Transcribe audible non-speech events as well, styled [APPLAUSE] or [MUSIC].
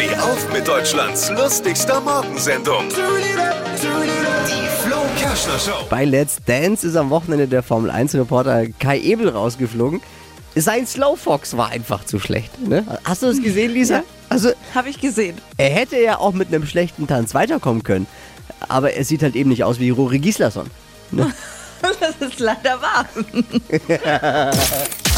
Steh auf mit Deutschlands lustigster Morgensendung. Die Flo Kerschner Show. Bei Let's Dance ist am Wochenende der Formel 1 Reporter Kai Ebel rausgeflogen. Sein Slowfox war einfach zu schlecht. Ne? Hast du das gesehen, Lisa? Also, Habe ich gesehen. er hätte ja auch mit einem schlechten Tanz weiterkommen können. Aber er sieht halt eben nicht aus wie Rory Gislason. [LAUGHS] Das ist leider wahr. [LAUGHS]